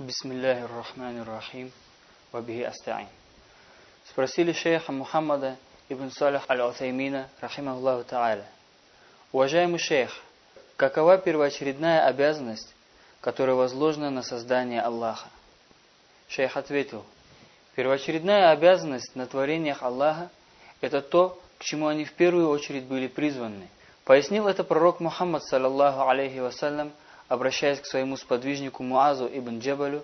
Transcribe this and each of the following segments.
بسم الله الرحمن الرحيم وبه أستعين Спросили шейха Мухаммада ибн Салих аль-Утаймина, рахимахуллаху та'аля. Уважаемый шейх, какова первоочередная обязанность, которая возложена на создание Аллаха? Шейх ответил, первоочередная обязанность на творениях Аллаха – это то, к чему они в первую очередь были призваны. Пояснил это пророк Мухаммад, саллаллаху алейхи вассалям, обращаясь к своему сподвижнику Муазу ибн Джабалю,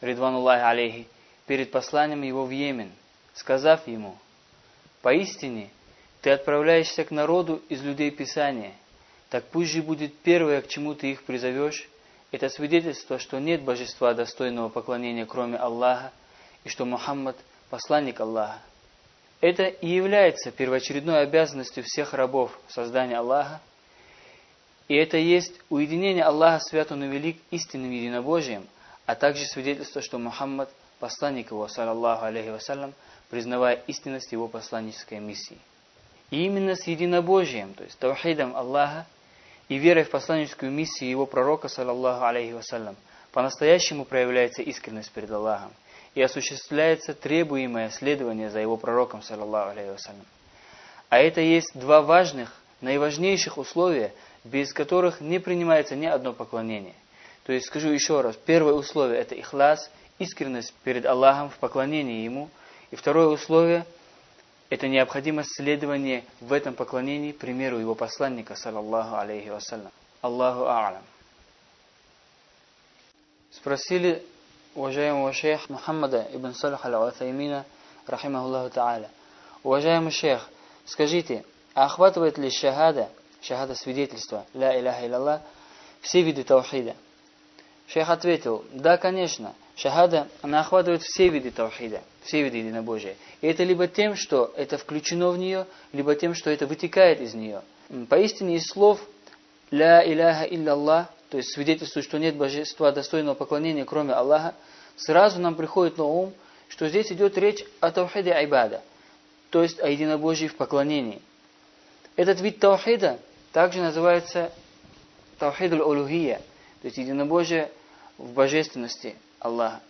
Ридвануллахи алейхи, перед посланием его в Йемен, сказав ему, «Поистине, ты отправляешься к народу из людей Писания, так пусть же будет первое, к чему ты их призовешь, это свидетельство, что нет божества достойного поклонения, кроме Аллаха, и что Мухаммад – посланник Аллаха. Это и является первоочередной обязанностью всех рабов создания Аллаха, и это есть уединение Аллаха свят он и велик истинным единобожием, а также свидетельство, что Мухаммад – посланник его, саллаллаху алейхи вассалям, признавая истинность его посланнической миссии. И именно с единобожием, то есть таухидом Аллаха и верой в посланническую миссию его пророка, саллаллаху алейхи вассалям, по-настоящему проявляется искренность перед Аллахом и осуществляется требуемое следование за его пророком, саллаллаху алейхи вассалям. А это есть два важных, наиважнейших условия – без которых не принимается ни одно поклонение. То есть, скажу еще раз, первое условие – это ихлас, искренность перед Аллахом в поклонении Ему. И второе условие – это необходимость следования в этом поклонении примеру Его посланника, саллаллаху алейхи вассалям. Аллаху а'алам. Спросили уважаемого шейха Мухаммада ибн Салих аль-Уатаймина, рахимахуллаху та'аля. Уважаемый шейх, скажите, а охватывает ли шахада – шахада свидетельства, ля иляха илlallah, все виды таухида. Шейх ответил, да, конечно, шахада, она охватывает все виды таухида, все виды единобожия. И это либо тем, что это включено в нее, либо тем, что это вытекает из нее. Поистине из слов ля иляха илlallah, то есть свидетельствует, что нет божества достойного поклонения, кроме Аллаха, сразу нам приходит на ум, что здесь идет речь о таухиде айбада, то есть о единобожии в поклонении. Этот вид таухида также называется Таухид аль-Улухия, то есть единобожие в божественности Аллаха.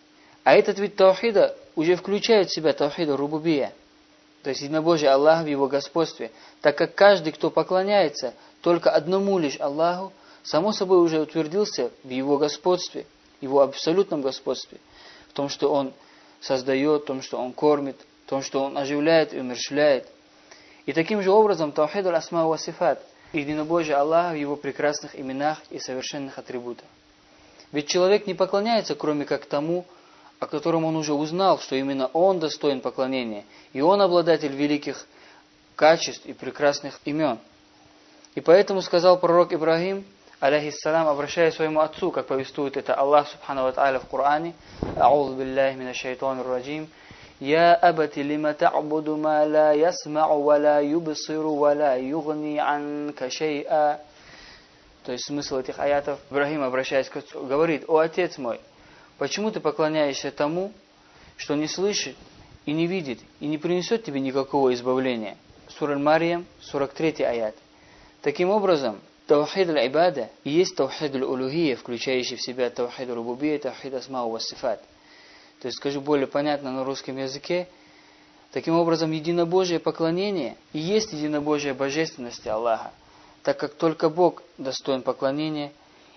А этот вид Таухида уже включает в себя Таухид Рубубия, то есть единобожие Аллаха в его господстве, так как каждый, кто поклоняется только одному лишь Аллаху, само собой уже утвердился в его господстве, его абсолютном господстве, в том, что он создает, в том, что он кормит, в том, что он оживляет и умерщвляет. И таким же образом Таухид аль-Асма ва Сифат – единобожие Аллаха в Его прекрасных именах и совершенных атрибутах. Ведь человек не поклоняется, кроме как тому, о котором он уже узнал, что именно он достоин поклонения, и он обладатель великих качеств и прекрасных имен. И поэтому сказал пророк Ибрагим, алейхиссалам, обращаясь к своему отцу, как повествует это Аллах Субхану Ва в Коране, «Аузу биллахи мина шайтанир раджим», يا أبت لم تعبد ما لا يسمع ولا يبصر ولا يغني عنك شيئا То есть смысл этих аятов, Ибрахим, обращаясь к отцу, говорит, «О, отец мой, почему ты поклоняешься тому, что не слышит и не видит, и не принесет тебе никакого избавления?» Сура Мариям, 43 аят. Таким образом, Таухид аль-Ибада и есть Таухид аль-Улухия, включающий в себя Таухид аль-Рубубия и Таухид асмау ва сифат то есть скажу более понятно на русском языке, таким образом единобожие поклонение и есть единобожие божественности Аллаха, так как только Бог достоин поклонения,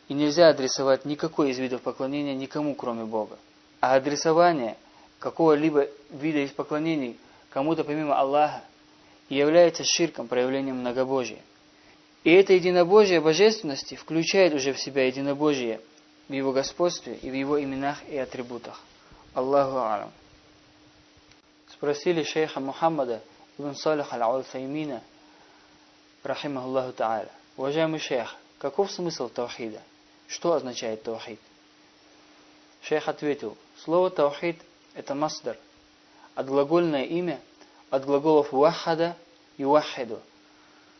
и нельзя адресовать никакой из видов поклонения никому, кроме Бога. А адресование какого-либо вида из поклонений кому-то помимо Аллаха является ширком, проявлением многобожия. И это единобожие божественности включает уже в себя единобожие в его господстве и в его именах и атрибутах. Аллаху алам. Спросили шейха Мухаммада ибн Салих аль-Аль-Файмина, рахимахуллаху та'аля. Уважаемый шейх, каков смысл таухида? Что означает таухид? Шейх ответил, слово таухид – это масдар, от глагольное имя, от глаголов вахада и вахиду,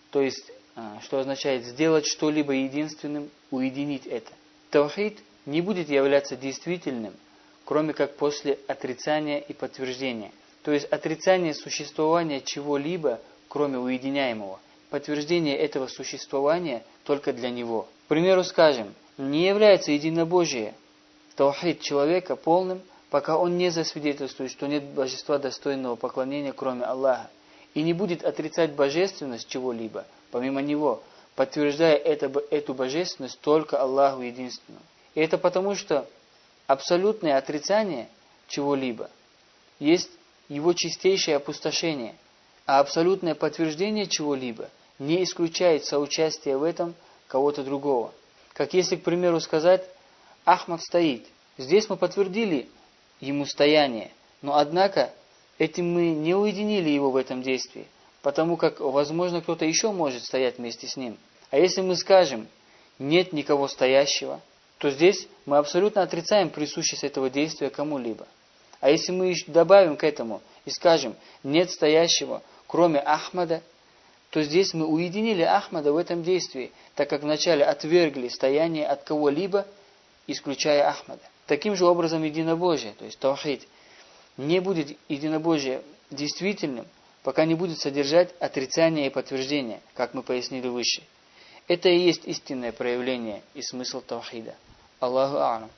то есть, а, что означает сделать что-либо единственным, уединить это. Таухид не будет являться действительным, кроме как после отрицания и подтверждения. То есть отрицание существования чего-либо, кроме уединяемого. Подтверждение этого существования только для него. К примеру, скажем, не является единобожие таухид человека полным, пока он не засвидетельствует, что нет божества достойного поклонения, кроме Аллаха, и не будет отрицать божественность чего-либо, помимо Него, подтверждая это, эту божественность только Аллаху единственному. И это потому, что абсолютное отрицание чего-либо есть его чистейшее опустошение, а абсолютное подтверждение чего-либо не исключает соучастие в этом кого-то другого. Как если, к примеру, сказать «Ахмад стоит». Здесь мы подтвердили ему стояние, но однако этим мы не уединили его в этом действии, потому как, возможно, кто-то еще может стоять вместе с ним. А если мы скажем «нет никого стоящего», то здесь мы абсолютно отрицаем присущесть этого действия кому-либо. А если мы добавим к этому и скажем «нет стоящего, кроме Ахмада», то здесь мы уединили Ахмада в этом действии, так как вначале отвергли стояние от кого-либо, исключая Ахмада. Таким же образом единобожие, то есть таухид, не будет единобожие действительным, пока не будет содержать отрицание и подтверждение, как мы пояснили выше. Это и есть истинное проявление и смысл таухида. Аллаху А'лам.